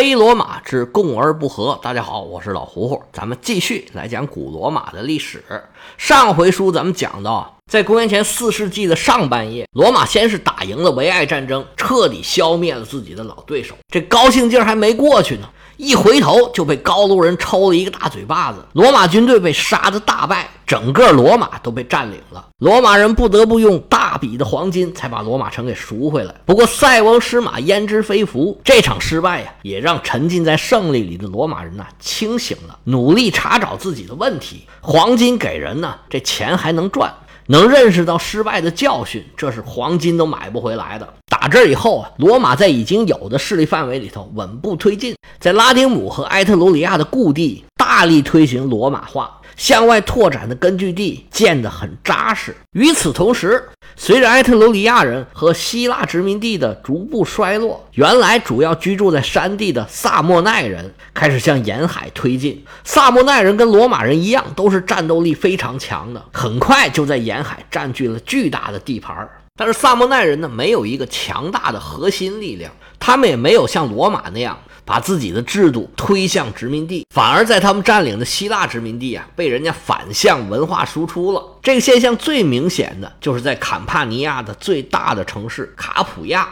黑罗马之共而不和。大家好，我是老胡胡，咱们继续来讲古罗马的历史。上回书咱们讲到，在公元前四世纪的上半叶，罗马先是打赢了维埃战争，彻底消灭了自己的老对手。这高兴劲儿还没过去呢。一回头就被高卢人抽了一个大嘴巴子，罗马军队被杀得大败，整个罗马都被占领了。罗马人不得不用大笔的黄金才把罗马城给赎回来。不过塞翁失马焉知非福，这场失败呀，也让沉浸在胜利里的罗马人呐清醒了，努力查找自己的问题。黄金给人呢，这钱还能赚。能认识到失败的教训，这是黄金都买不回来的。打这以后啊，罗马在已经有的势力范围里头稳步推进，在拉丁姆和埃特鲁里亚的故地大力推行罗马化。向外拓展的根据地建得很扎实。与此同时，随着埃特鲁里亚人和希腊殖民地的逐步衰落，原来主要居住在山地的萨莫奈人开始向沿海推进。萨莫奈人跟罗马人一样，都是战斗力非常强的，很快就在沿海占据了巨大的地盘儿。但是萨莫奈人呢，没有一个强大的核心力量，他们也没有像罗马那样。把自己的制度推向殖民地，反而在他们占领的希腊殖民地啊，被人家反向文化输出了。这个现象最明显的就是在坎帕尼亚的最大的城市卡普亚。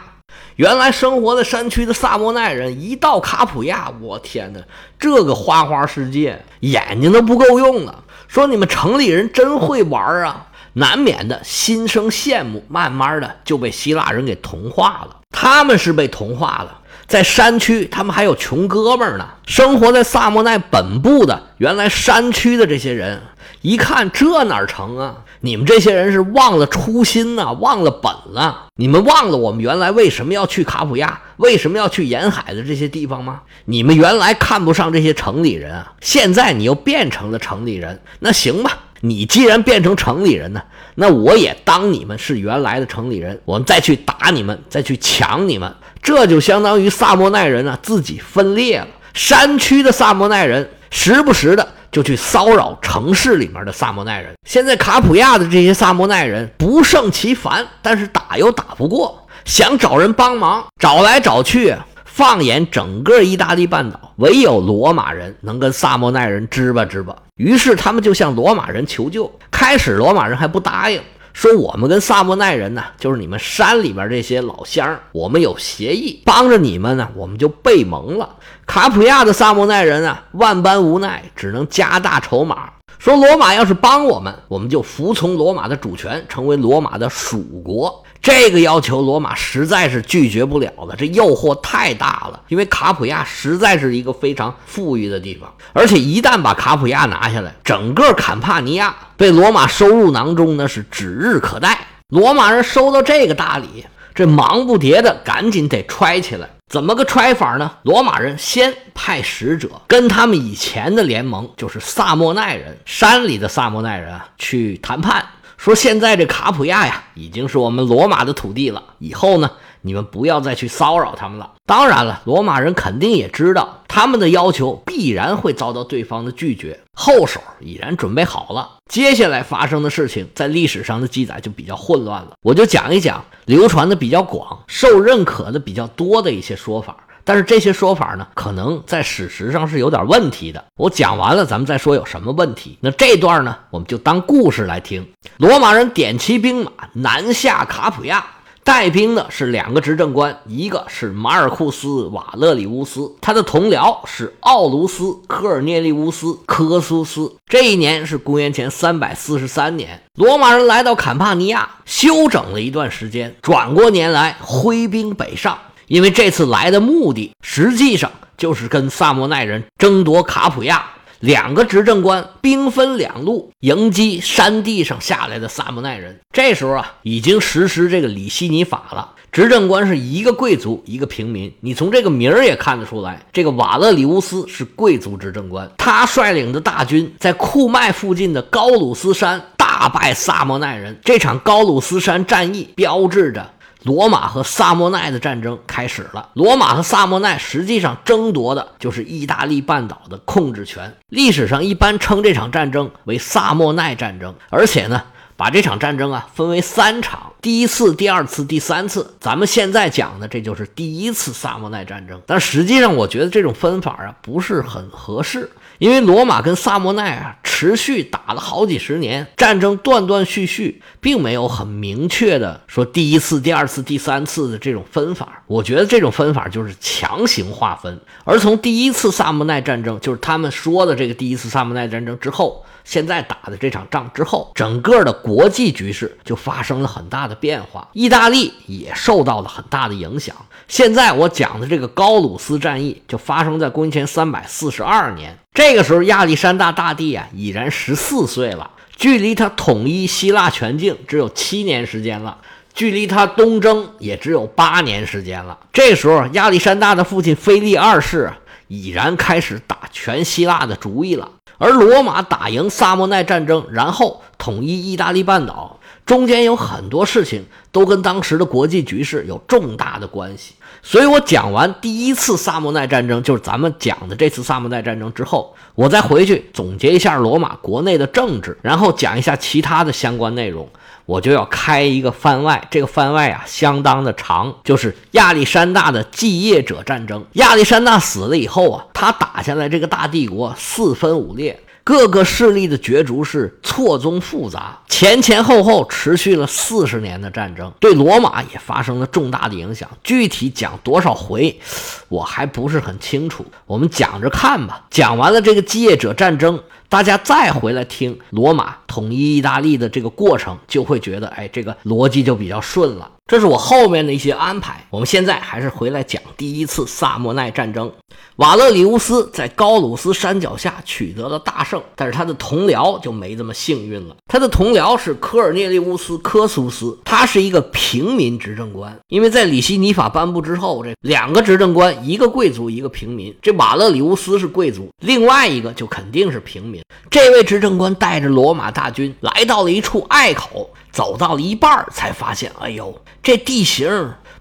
原来生活在山区的萨莫奈人一到卡普亚，我天哪，这个花花世界，眼睛都不够用了。说你们城里人真会玩啊，难免的心生羡慕，慢慢的就被希腊人给同化了。他们是被同化了。在山区，他们还有穷哥们儿呢。生活在萨莫奈本部的原来山区的这些人，一看这哪成啊？你们这些人是忘了初心呐，忘了本了。你们忘了我们原来为什么要去卡普亚，为什么要去沿海的这些地方吗？你们原来看不上这些城里人啊，现在你又变成了城里人。那行吧，你既然变成城里人呢，那我也当你们是原来的城里人，我们再去打你们，再去抢你们。这就相当于萨莫奈人啊自己分裂了。山区的萨莫奈人时不时的就去骚扰城市里面的萨莫奈人。现在卡普亚的这些萨莫奈人不胜其烦，但是打又打不过，想找人帮忙，找来找去，放眼整个意大利半岛，唯有罗马人能跟萨莫奈人支吧支吧。于是他们就向罗马人求救。开始罗马人还不答应。说我们跟萨莫奈人呢，就是你们山里边这些老乡，我们有协议，帮着你们呢，我们就背盟了。卡普亚的萨莫奈人啊，万般无奈，只能加大筹码。说罗马要是帮我们，我们就服从罗马的主权，成为罗马的属国。这个要求罗马实在是拒绝不了的，这诱惑太大了。因为卡普亚实在是一个非常富裕的地方，而且一旦把卡普亚拿下来，整个坎帕尼亚被罗马收入囊中，那是指日可待。罗马人收到这个大礼，这忙不迭的赶紧得揣起来。怎么个揣法呢？罗马人先派使者跟他们以前的联盟，就是萨莫奈人山里的萨莫奈人啊，去谈判。说现在这卡普亚呀，已经是我们罗马的土地了。以后呢，你们不要再去骚扰他们了。当然了，罗马人肯定也知道他们的要求必然会遭到对方的拒绝，后手已然准备好了。接下来发生的事情，在历史上的记载就比较混乱了。我就讲一讲流传的比较广、受认可的比较多的一些说法。但是这些说法呢，可能在史实上是有点问题的。我讲完了，咱们再说有什么问题。那这段呢，我们就当故事来听。罗马人点齐兵马南下卡普亚，带兵的是两个执政官，一个是马尔库斯·瓦勒里乌斯，他的同僚是奥卢斯·科尔涅利乌斯·科苏斯。这一年是公元前三百四十三年，罗马人来到坎帕尼亚休整了一段时间，转过年来挥兵北上。因为这次来的目的，实际上就是跟萨莫奈人争夺卡普亚。两个执政官兵分两路迎击山地上下来的萨莫奈人。这时候啊，已经实施这个里希尼法了。执政官是一个贵族，一个平民。你从这个名儿也看得出来，这个瓦勒里乌斯是贵族执政官。他率领的大军在库麦附近的高鲁斯山大败萨莫奈人。这场高鲁斯山战役标志着。罗马和萨莫奈的战争开始了。罗马和萨莫奈实际上争夺的就是意大利半岛的控制权。历史上一般称这场战争为萨莫奈战争，而且呢，把这场战争啊分为三场，第一次、第二次、第三次。咱们现在讲的这就是第一次萨莫奈战争。但实际上，我觉得这种分法啊不是很合适，因为罗马跟萨莫奈啊持续打了好几十年，战争断断续续，并没有很明确的说第一次、第二次、第三次的这种分法。我觉得这种分法就是强行划分。而从第一次萨莫奈战争，就是他们说的这个第一次萨莫奈战争之后。现在打的这场仗之后，整个的国际局势就发生了很大的变化，意大利也受到了很大的影响。现在我讲的这个高鲁斯战役就发生在公元前三百四十二年，这个时候亚历山大大帝啊已然十四岁了，距离他统一希腊全境只有七年时间了，距离他东征也只有八年时间了。这时候亚历山大的父亲腓力二世已然开始打全希腊的主意了。而罗马打赢萨莫奈战争，然后统一意大利半岛，中间有很多事情都跟当时的国际局势有重大的关系。所以我讲完第一次萨莫奈战争，就是咱们讲的这次萨莫奈战争之后，我再回去总结一下罗马国内的政治，然后讲一下其他的相关内容。我就要开一个番外，这个番外啊相当的长，就是亚历山大的继业者战争。亚历山大死了以后啊，他打下来这个大帝国四分五裂。各个势力的角逐是错综复杂，前前后后持续了四十年的战争，对罗马也发生了重大的影响。具体讲多少回，我还不是很清楚。我们讲着看吧。讲完了这个继业者战争，大家再回来听罗马统一意大利的这个过程，就会觉得，哎，这个逻辑就比较顺了。这是我后面的一些安排。我们现在还是回来讲第一次萨莫奈战争。瓦勒里乌斯在高鲁斯山脚下取得了大胜，但是他的同僚就没这么幸运了。他的同僚是科尔涅利乌斯·科苏斯，他是一个平民执政官。因为在里希尼法颁布之后，这两个执政官，一个贵族，一个平民。这瓦勒里乌斯是贵族，另外一个就肯定是平民。这位执政官带着罗马大军来到了一处隘口。走到了一半才发现，哎呦，这地形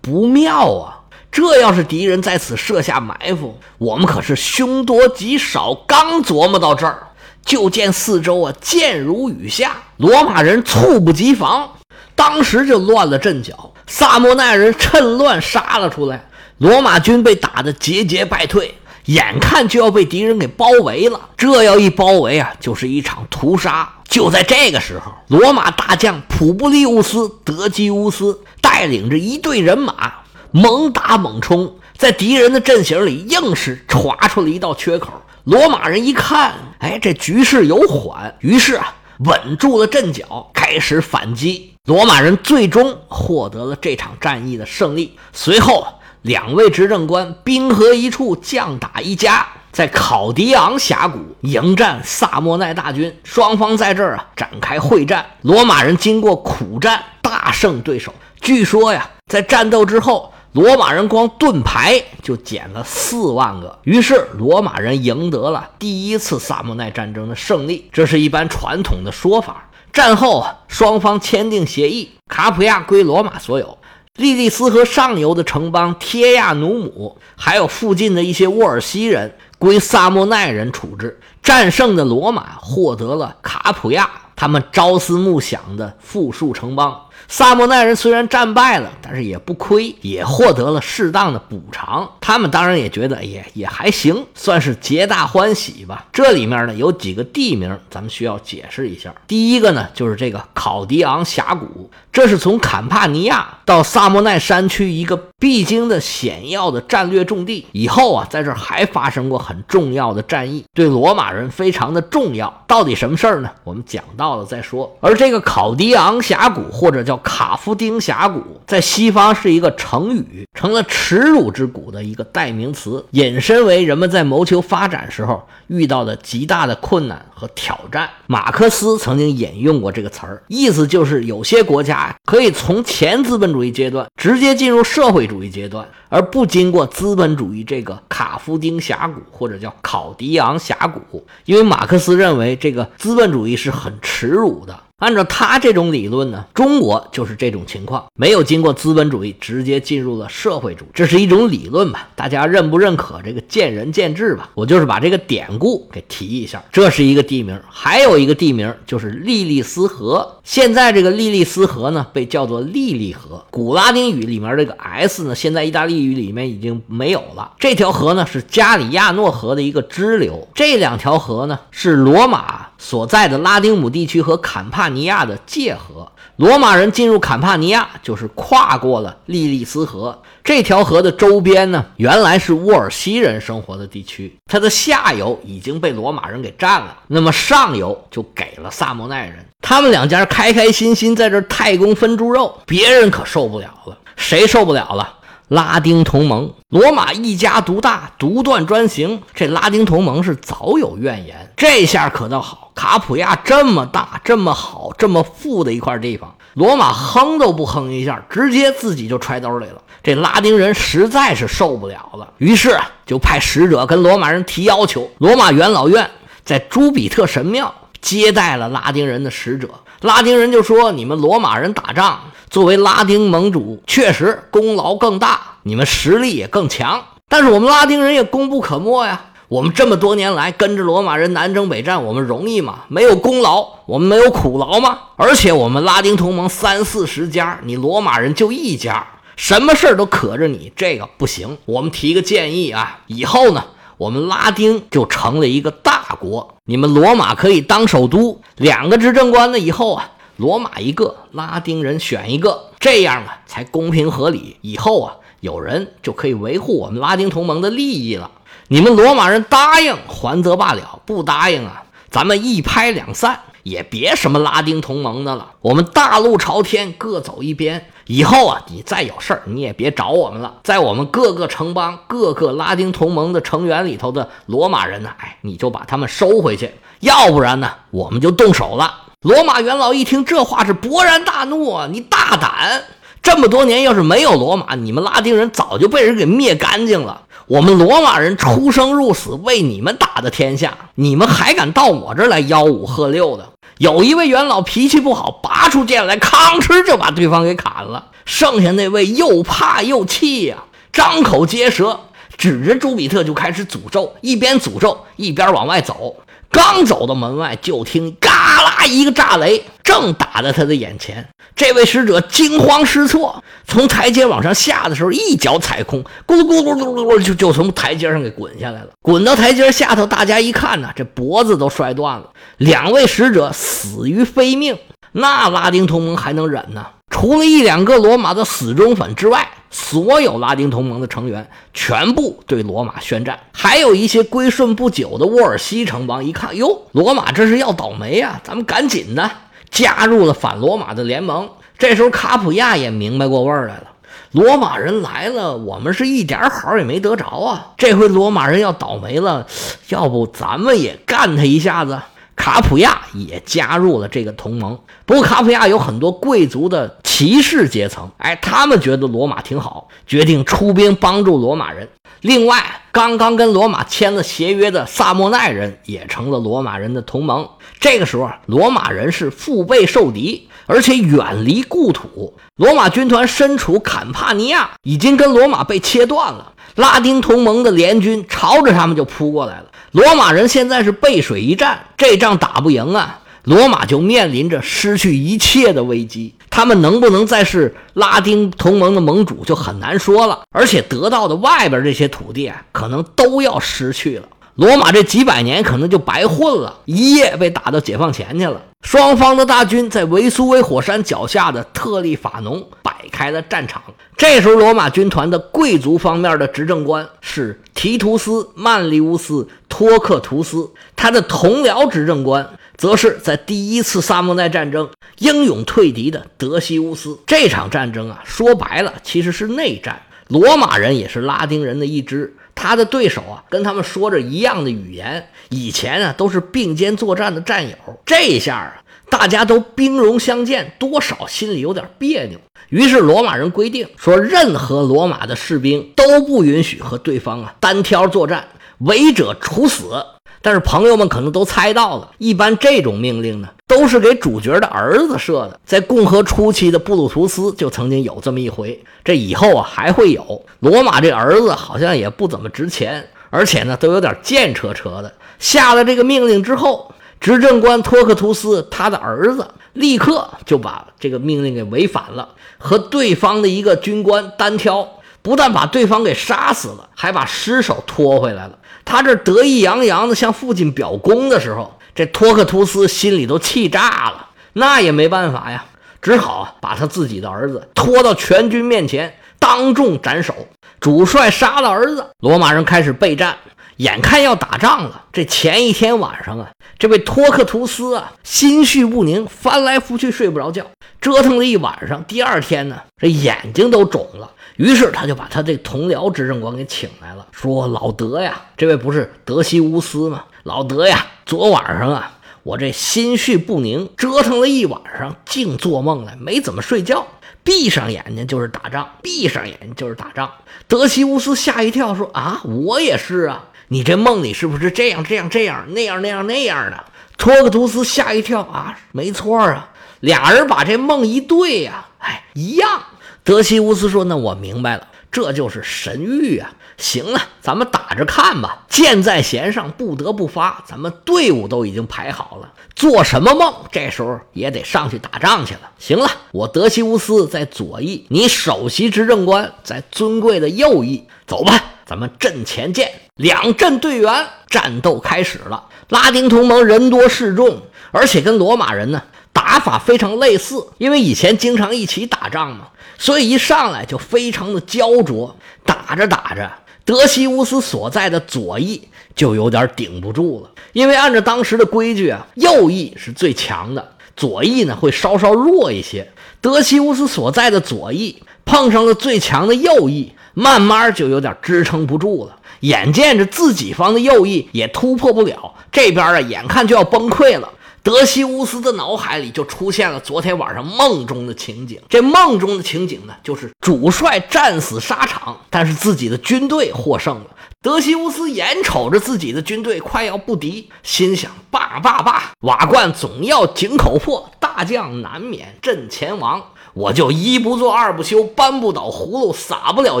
不妙啊！这要是敌人在此设下埋伏，我们可是凶多吉少。刚琢磨到这儿，就见四周啊箭如雨下，罗马人猝不及防，当时就乱了阵脚。萨莫奈人趁乱杀了出来，罗马军被打得节节败退。眼看就要被敌人给包围了，这要一包围啊，就是一场屠杀。就在这个时候，罗马大将普布利乌斯·德基乌斯带领着一队人马猛打猛冲，在敌人的阵型里硬是划出了一道缺口。罗马人一看，哎，这局势有缓，于是啊，稳住了阵脚，开始反击。罗马人最终获得了这场战役的胜利。随后。两位执政官兵合一处，将打一家，在考迪昂峡谷迎战萨莫奈大军。双方在这儿啊展开会战。罗马人经过苦战，大胜对手。据说呀，在战斗之后，罗马人光盾牌就减了四万个。于是，罗马人赢得了第一次萨莫奈战争的胜利。这是一般传统的说法。战后，双方签订协议，卡普亚归罗马所有。利利斯河上游的城邦贴亚努姆，还有附近的一些沃尔西人归萨莫奈人处置。战胜的罗马获得了卡普亚，他们朝思暮想的富庶城邦。萨莫奈人虽然战败了，但是也不亏，也获得了适当的补偿。他们当然也觉得也也还行，算是皆大欢喜吧。这里面呢有几个地名，咱们需要解释一下。第一个呢就是这个考迪昂峡谷，这是从坎帕尼亚到萨莫奈山区一个必经的险要的战略重地。以后啊，在这儿还发生过很重要的战役，对罗马人非常的重要。到底什么事儿呢？我们讲到了再说。而这个考迪昂峡谷或者叫卡夫丁峡谷在西方是一个成语，成了耻辱之谷的一个代名词，引申为人们在谋求发展时候遇到的极大的困难和挑战。马克思曾经引用过这个词儿，意思就是有些国家可以从前资本主义阶段直接进入社会主主义阶段，而不经过资本主义这个卡夫丁峡谷或者叫考迪昂峡谷，因为马克思认为这个资本主义是很耻辱的。按照他这种理论呢，中国就是这种情况，没有经过资本主义，直接进入了社会主义，这是一种理论吧？大家认不认可？这个见仁见智吧。我就是把这个典故给提一下，这是一个地名，还有一个地名就是莉莉丝河。现在这个莉莉丝河呢，被叫做莉莉河。古拉丁语里面这个 S 呢，现在意大利语里面已经没有了。这条河呢，是加里亚诺河的一个支流。这两条河呢，是罗马所在的拉丁姆地区和坎帕帕尼亚的界河。罗马人进入坎帕尼亚，就是跨过了利利斯河。这条河的周边呢，原来是沃尔西人生活的地区，它的下游已经被罗马人给占了，那么上游就给了萨莫奈人。他们两家开开心心在这太公分猪肉，别人可受不了了。谁受不了了？拉丁同盟，罗马一家独大，独断专行。这拉丁同盟是早有怨言，这下可倒好。卡普亚这么大、这么好、这么富的一块地方，罗马哼都不哼一下，直接自己就揣兜里了。这拉丁人实在是受不了了，于是就派使者跟罗马人提要求。罗马元老院在朱比特神庙接待了拉丁人的使者，拉丁人就说：“你们罗马人打仗。”作为拉丁盟主，确实功劳更大，你们实力也更强。但是我们拉丁人也功不可没呀。我们这么多年来跟着罗马人南征北战，我们容易吗？没有功劳，我们没有苦劳吗？而且我们拉丁同盟三四十家，你罗马人就一家，什么事儿都可着你，这个不行。我们提个建议啊，以后呢，我们拉丁就成了一个大国，你们罗马可以当首都，两个执政官呢，以后啊。罗马一个，拉丁人选一个，这样啊才公平合理。以后啊，有人就可以维护我们拉丁同盟的利益了。你们罗马人答应还则罢了，不答应啊，咱们一拍两散，也别什么拉丁同盟的了。我们大路朝天，各走一边。以后啊，你再有事儿，你也别找我们了。在我们各个城邦、各个拉丁同盟的成员里头的罗马人呢，哎，你就把他们收回去，要不然呢，我们就动手了。罗马元老一听这话是勃然大怒啊！你大胆！这么多年要是没有罗马，你们拉丁人早就被人给灭干净了。我们罗马人出生入死为你们打的天下，你们还敢到我这儿来吆五喝六的？有一位元老脾气不好，拔出剑来，吭哧就把对方给砍了。剩下那位又怕又气呀，张口结舌，指着朱比特就开始诅咒，一边诅咒一边往外走。刚走到门外，就听嘎啦一个炸雷，正打在他的眼前。这位使者惊慌失措，从台阶往上下的时候，一脚踩空，咕噜咕噜咕噜咕噜，就就从台阶上给滚下来了。滚到台阶下头，大家一看呢，这脖子都摔断了。两位使者死于非命，那拉丁同盟还能忍呢？除了一两个罗马的死忠粉之外。所有拉丁同盟的成员全部对罗马宣战，还有一些归顺不久的沃尔西城邦，一看哟，罗马这是要倒霉呀，咱们赶紧的加入了反罗马的联盟。这时候卡普亚也明白过味儿来了，罗马人来了，我们是一点好也没得着啊。这回罗马人要倒霉了，要不咱们也干他一下子？卡普亚也加入了这个同盟。不过卡普亚有很多贵族的骑士阶层，哎，他们觉得罗马挺好，决定出兵帮助罗马人。另外，刚刚跟罗马签了协约的萨莫奈人也成了罗马人的同盟。这个时候，罗马人是腹背受敌，而且远离故土。罗马军团身处坎帕尼亚，已经跟罗马被切断了。拉丁同盟的联军朝着他们就扑过来了。罗马人现在是背水一战，这仗打不赢啊，罗马就面临着失去一切的危机。他们能不能再是拉丁同盟的盟主就很难说了，而且得到的外边这些土地啊，可能都要失去了。罗马这几百年可能就白混了，一夜被打到解放前去了。双方的大军在维苏威火山脚下的特利法农摆开了战场。这时候，罗马军团的贵族方面的执政官是提图斯·曼利乌斯·托克图斯，他的同僚执政官则是在第一次萨莫奈战争英勇退敌的德西乌斯。这场战争啊，说白了其实是内战。罗马人也是拉丁人的一支。他的对手啊，跟他们说着一样的语言，以前啊都是并肩作战的战友，这一下啊大家都兵戎相见，多少心里有点别扭。于是罗马人规定说，任何罗马的士兵都不允许和对方啊单挑作战，违者处死。但是朋友们可能都猜到了，一般这种命令呢，都是给主角的儿子设的。在共和初期的布鲁图斯就曾经有这么一回，这以后啊还会有。罗马这儿子好像也不怎么值钱，而且呢都有点贱扯扯的。下了这个命令之后，执政官托克图斯他的儿子立刻就把这个命令给违反了，和对方的一个军官单挑，不但把对方给杀死了，还把尸首拖回来了。他这得意洋洋的向父亲表功的时候，这托克图斯心里都气炸了。那也没办法呀，只好把他自己的儿子拖到全军面前，当众斩首。主帅杀了儿子，罗马人开始备战，眼看要打仗了。这前一天晚上啊，这位托克图斯啊，心绪不宁，翻来覆去睡不着觉，折腾了一晚上。第二天呢，这眼睛都肿了。于是他就把他这同僚执政官给请来了，说：“老德呀，这位不是德西乌斯吗？老德呀，昨晚上啊，我这心绪不宁，折腾了一晚上，净做梦了，没怎么睡觉，闭上眼睛就是打仗，闭上眼睛就是打仗。”德西乌斯吓一跳，说：“啊，我也是啊，你这梦里是不是这样这样这样那样那样那样的？”托克图斯吓一跳，啊，没错啊，俩人把这梦一对呀，哎，一样。德西乌斯说：“那我明白了，这就是神谕啊！行了，咱们打着看吧。箭在弦上，不得不发。咱们队伍都已经排好了，做什么梦，这时候也得上去打仗去了。行了，我德西乌斯在左翼，你首席执政官在尊贵的右翼。走吧，咱们阵前见。两阵队员，战斗开始了。拉丁同盟人多势众，而且跟罗马人呢打法非常类似，因为以前经常一起打仗嘛。”所以一上来就非常的焦灼，打着打着，德西乌斯所在的左翼就有点顶不住了。因为按照当时的规矩啊，右翼是最强的，左翼呢会稍稍弱一些。德西乌斯所在的左翼碰上了最强的右翼，慢慢就有点支撑不住了。眼见着自己方的右翼也突破不了，这边啊眼看就要崩溃了。德西乌斯的脑海里就出现了昨天晚上梦中的情景。这梦中的情景呢，就是主帅战死沙场，但是自己的军队获胜了。德西乌斯眼瞅着自己的军队快要不敌，心想：罢罢罢，瓦罐总要井口破，大将难免阵前亡。我就一不做二不休，搬不倒葫芦撒不了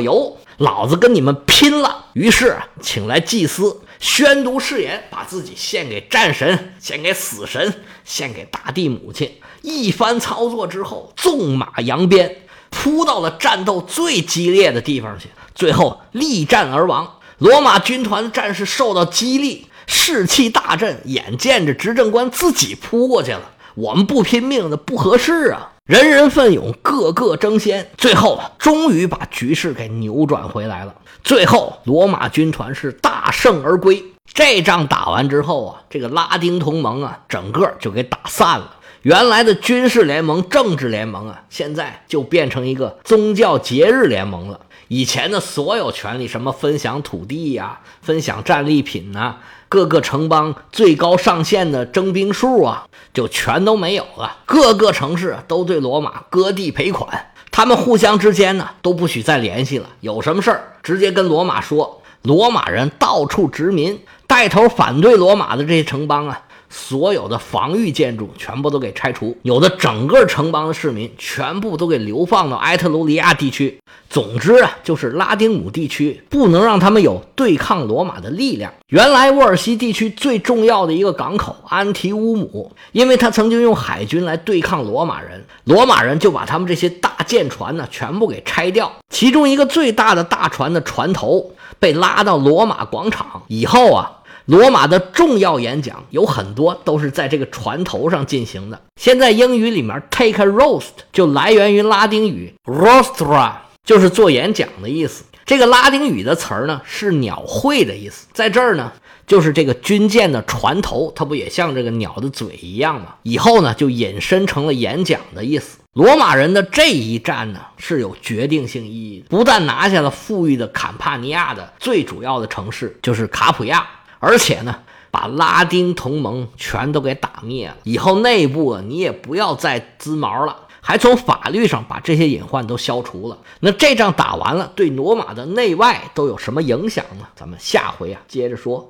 油，老子跟你们拼了！于是请来祭司。宣读誓言，把自己献给战神，献给死神，献给大地母亲。一番操作之后，纵马扬鞭，扑到了战斗最激烈的地方去，最后力战而亡。罗马军团战士受到激励，士气大振。眼见着执政官自己扑过去了，我们不拼命的不合适啊！人人奋勇，个个争先，最后终于把局势给扭转回来了。最后，罗马军团是大胜而归。这仗打完之后啊，这个拉丁同盟啊，整个就给打散了。原来的军事联盟、政治联盟啊，现在就变成一个宗教节日联盟了。以前的所有权利，什么分享土地呀、分享战利品呐。各个城邦最高上限的征兵数啊，就全都没有了。各个城市都对罗马割地赔款，他们互相之间呢都不许再联系了。有什么事儿，直接跟罗马说。罗马人到处殖民，带头反对罗马的这些城邦啊。所有的防御建筑全部都给拆除，有的整个城邦的市民全部都给流放到埃特鲁里亚地区。总之啊，就是拉丁姆地区不能让他们有对抗罗马的力量。原来沃尔西地区最重要的一个港口安提乌姆，因为他曾经用海军来对抗罗马人，罗马人就把他们这些大舰船呢全部给拆掉。其中一个最大的大船的船头被拉到罗马广场以后啊。罗马的重要演讲有很多都是在这个船头上进行的。现在英语里面 take a roast 就来源于拉丁语 rostra，就是做演讲的意思。这个拉丁语的词儿呢是鸟会的意思，在这儿呢就是这个军舰的船头，它不也像这个鸟的嘴一样吗？以后呢就引申成了演讲的意思。罗马人的这一战呢是有决定性意义的，不但拿下了富裕的坎帕尼亚的最主要的城市，就是卡普亚。而且呢，把拉丁同盟全都给打灭了。以后内部啊，你也不要再滋毛了，还从法律上把这些隐患都消除了。那这仗打完了，对罗马的内外都有什么影响呢？咱们下回啊接着说。